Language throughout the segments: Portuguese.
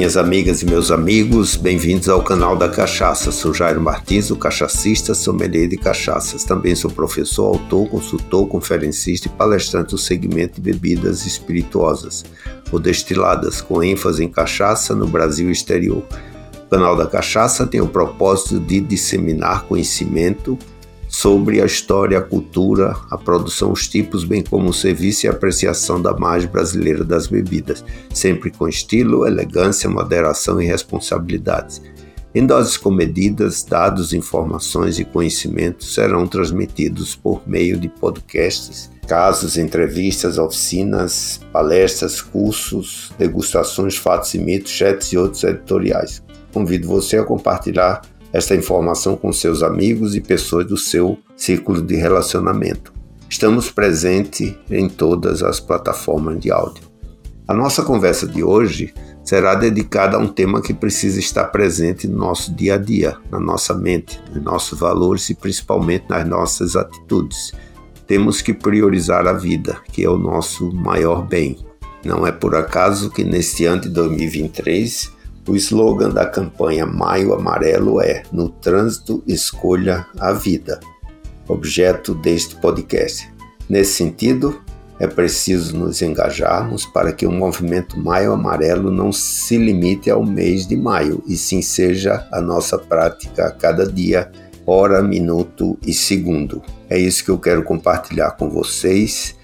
Minhas amigas e meus amigos, bem-vindos ao canal da Cachaça. Sou Jairo Martins, o cachacista, sommelier de cachaças. Também sou professor, autor, consultor, conferencista e palestrante do segmento de bebidas espirituosas ou destiladas, com ênfase em cachaça no Brasil e exterior. O canal da Cachaça tem o propósito de disseminar conhecimento sobre a história, a cultura, a produção, os tipos, bem como o serviço e apreciação da margem brasileira das bebidas, sempre com estilo, elegância, moderação e responsabilidades. Em doses comedidas, dados, informações e conhecimentos serão transmitidos por meio de podcasts, casos, entrevistas, oficinas, palestras, cursos, degustações, fatos e mitos, chats e outros editoriais. Convido você a compartilhar esta informação com seus amigos e pessoas do seu círculo de relacionamento. Estamos presentes em todas as plataformas de áudio. A nossa conversa de hoje será dedicada a um tema que precisa estar presente no nosso dia a dia, na nossa mente, nos nossos valores e principalmente nas nossas atitudes. Temos que priorizar a vida, que é o nosso maior bem. Não é por acaso que neste ano de 2023 o slogan da campanha Maio Amarelo é: No trânsito, escolha a vida. Objeto deste podcast. Nesse sentido, é preciso nos engajarmos para que o movimento Maio Amarelo não se limite ao mês de maio, e sim seja a nossa prática a cada dia, hora, minuto e segundo. É isso que eu quero compartilhar com vocês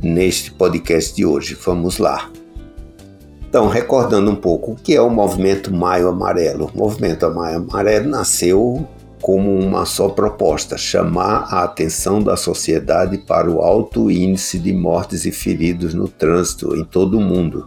neste podcast de hoje. Vamos lá. Então, recordando um pouco o que é o movimento Maio Amarelo. O movimento Maio Amarelo nasceu como uma só proposta: chamar a atenção da sociedade para o alto índice de mortes e feridos no trânsito em todo o mundo.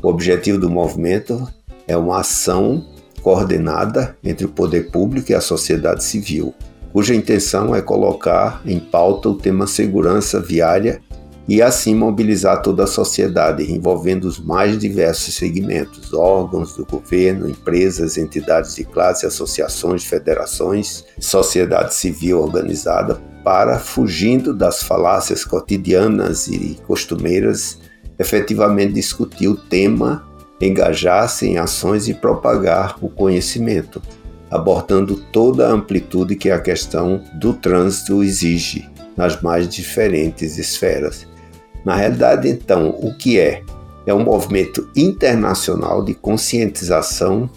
O objetivo do movimento é uma ação coordenada entre o poder público e a sociedade civil, cuja intenção é colocar em pauta o tema segurança viária e assim mobilizar toda a sociedade, envolvendo os mais diversos segmentos, órgãos do governo, empresas, entidades de classe, associações, federações, sociedade civil organizada, para, fugindo das falácias cotidianas e costumeiras, efetivamente discutir o tema, engajar-se em ações e propagar o conhecimento, abordando toda a amplitude que a questão do trânsito exige nas mais diferentes esferas na realidade, então, o que é? É um movimento internacional de conscientização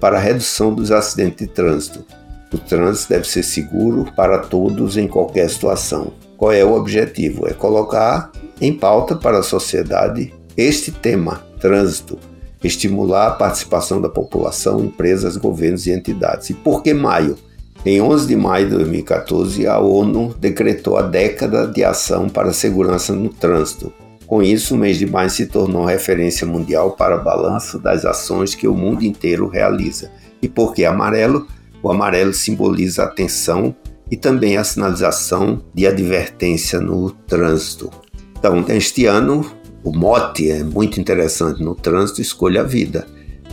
para a redução dos acidentes de trânsito. O trânsito deve ser seguro para todos em qualquer situação. Qual é o objetivo? É colocar em pauta para a sociedade este tema, trânsito, estimular a participação da população, empresas, governos e entidades. E por que maio? Em 11 de maio de 2014, a ONU decretou a década de ação para a segurança no trânsito. Com isso, o mês de maio se tornou referência mundial para balanço das ações que o mundo inteiro realiza. E por que amarelo? O amarelo simboliza atenção e também a sinalização de advertência no trânsito. Então, este ano, o mote é muito interessante no trânsito, escolha a vida.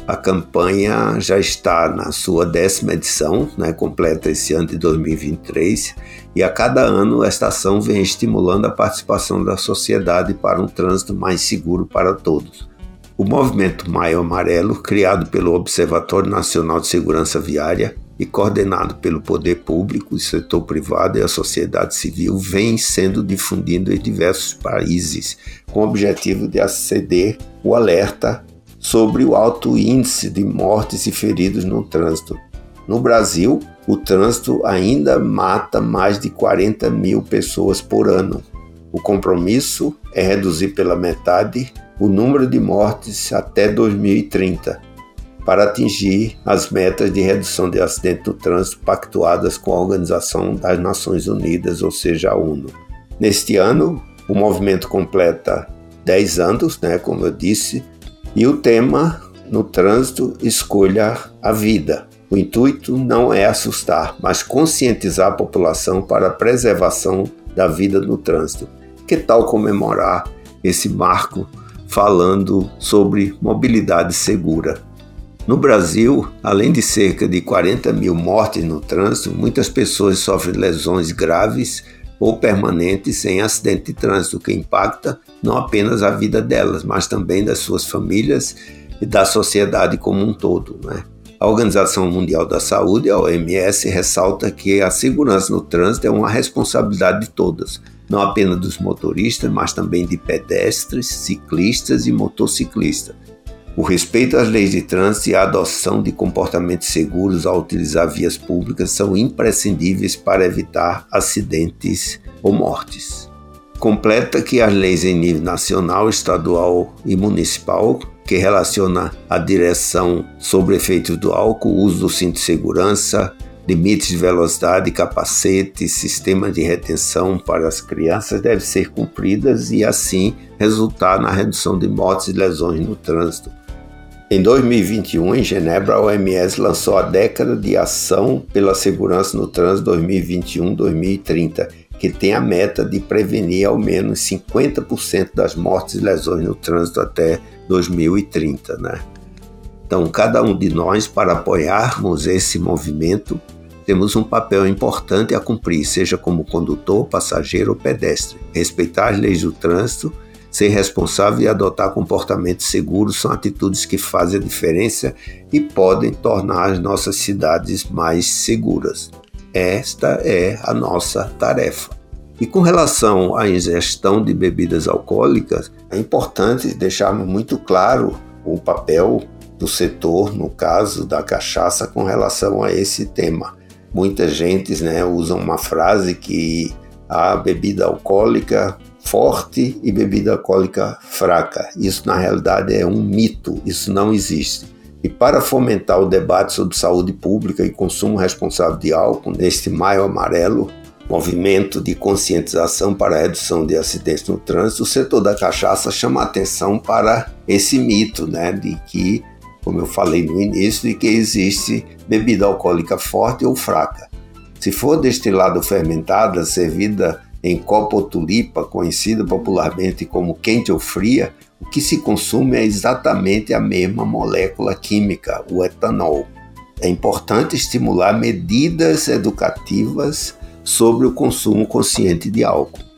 A campanha já está na sua décima edição, né, completa esse ano de 2023, e a cada ano esta ação vem estimulando a participação da sociedade para um trânsito mais seguro para todos. O movimento Maio Amarelo, criado pelo Observatório Nacional de Segurança Viária e coordenado pelo poder público, o setor privado e a sociedade civil, vem sendo difundido em diversos países com o objetivo de aceder o alerta sobre o alto índice de mortes e feridos no trânsito. No Brasil, o trânsito ainda mata mais de 40 mil pessoas por ano. O compromisso é reduzir pela metade o número de mortes até 2030, para atingir as metas de redução de acidentes no trânsito pactuadas com a Organização das Nações Unidas, ou seja, a ONU. Neste ano, o movimento completa 10 anos, né, como eu disse, e o tema no trânsito escolha a vida. O intuito não é assustar, mas conscientizar a população para a preservação da vida no trânsito. Que tal comemorar esse marco falando sobre mobilidade segura? No Brasil, além de cerca de 40 mil mortes no trânsito, muitas pessoas sofrem lesões graves ou permanentes em acidente de trânsito, que impacta não apenas a vida delas, mas também das suas famílias e da sociedade como um todo. Né? A Organização Mundial da Saúde, a OMS, ressalta que a segurança no trânsito é uma responsabilidade de todas, não apenas dos motoristas, mas também de pedestres, ciclistas e motociclistas. O respeito às leis de trânsito e a adoção de comportamentos seguros ao utilizar vias públicas são imprescindíveis para evitar acidentes ou mortes. Completa que as leis em nível nacional, estadual e municipal que relaciona a direção sobre efeitos do álcool, uso do cinto de segurança, limites de velocidade, capacete, sistema de retenção para as crianças devem ser cumpridas e assim resultar na redução de mortes e lesões no trânsito. Em 2021, em Genebra, a OMS lançou a Década de Ação pela Segurança no Trânsito 2021-2030, que tem a meta de prevenir ao menos 50% das mortes e lesões no trânsito até 2030. Né? Então, cada um de nós, para apoiarmos esse movimento, temos um papel importante a cumprir, seja como condutor, passageiro ou pedestre. Respeitar as leis do trânsito Ser responsável e adotar comportamentos seguros são atitudes que fazem a diferença e podem tornar as nossas cidades mais seguras. Esta é a nossa tarefa. E com relação à ingestão de bebidas alcoólicas, é importante deixarmos muito claro o papel do setor, no caso da cachaça, com relação a esse tema. Muitas gentes né, usam uma frase que a bebida alcoólica forte e bebida alcoólica fraca. Isso, na realidade, é um mito, isso não existe. E para fomentar o debate sobre saúde pública e consumo responsável de álcool, neste Maio Amarelo, movimento de conscientização para a redução de acidentes no trânsito, o setor da cachaça chama atenção para esse mito, né, de que, como eu falei no início, de que existe bebida alcoólica forte ou fraca. Se for destilada ou fermentada, servida em copo ou tulipa, conhecida popularmente como quente ou fria, o que se consome é exatamente a mesma molécula química, o etanol. É importante estimular medidas educativas sobre o consumo consciente de álcool.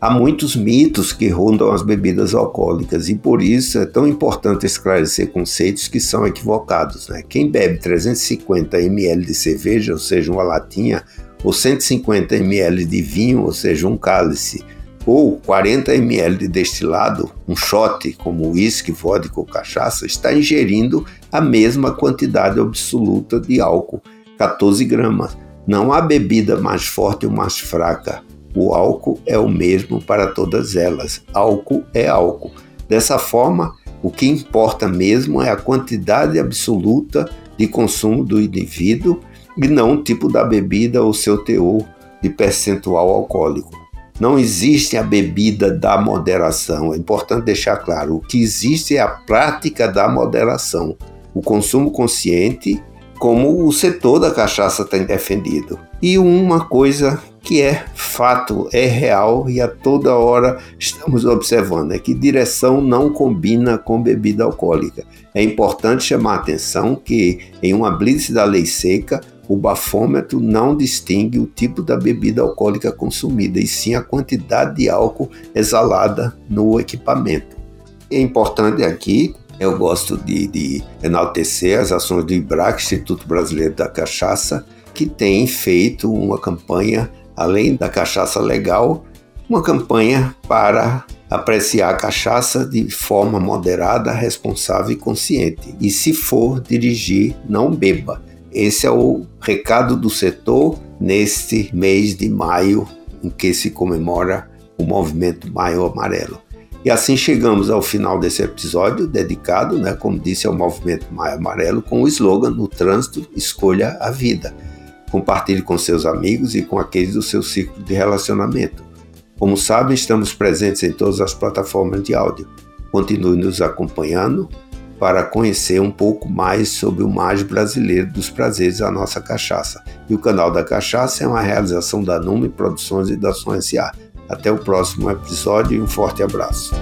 Há muitos mitos que rondam as bebidas alcoólicas e por isso é tão importante esclarecer conceitos que são equivocados. Né? Quem bebe 350 ml de cerveja, ou seja, uma latinha, ou 150 ml de vinho, ou seja, um cálice, ou 40 ml de destilado, um shot como uísque, vodka ou cachaça, está ingerindo a mesma quantidade absoluta de álcool, 14 gramas. Não há bebida mais forte ou mais fraca. O álcool é o mesmo para todas elas. Álcool é álcool. Dessa forma, o que importa mesmo é a quantidade absoluta de consumo do indivíduo e não o tipo da bebida ou seu teor de percentual alcoólico. Não existe a bebida da moderação, é importante deixar claro. O que existe é a prática da moderação, o consumo consciente, como o setor da cachaça tem defendido. E uma coisa que é fato, é real e a toda hora estamos observando é que direção não combina com bebida alcoólica. É importante chamar a atenção que em uma blitz da lei seca o bafômetro não distingue o tipo da bebida alcoólica consumida, e sim a quantidade de álcool exalada no equipamento. É importante aqui, eu gosto de, de enaltecer as ações do IBRAC, Instituto Brasileiro da Cachaça, que tem feito uma campanha, além da cachaça legal, uma campanha para apreciar a cachaça de forma moderada, responsável e consciente. E se for dirigir, não beba. Esse é o recado do setor neste mês de maio, em que se comemora o movimento Maio Amarelo. E assim chegamos ao final desse episódio dedicado, né, como disse, ao movimento Maio Amarelo, com o slogan No trânsito, escolha a vida. Compartilhe com seus amigos e com aqueles do seu ciclo de relacionamento. Como sabem, estamos presentes em todas as plataformas de áudio. Continue nos acompanhando para conhecer um pouco mais sobre o mais brasileiro dos prazeres da nossa cachaça. E o canal da Cachaça é uma realização da Nume Produções e da Som S.A. Até o próximo episódio e um forte abraço.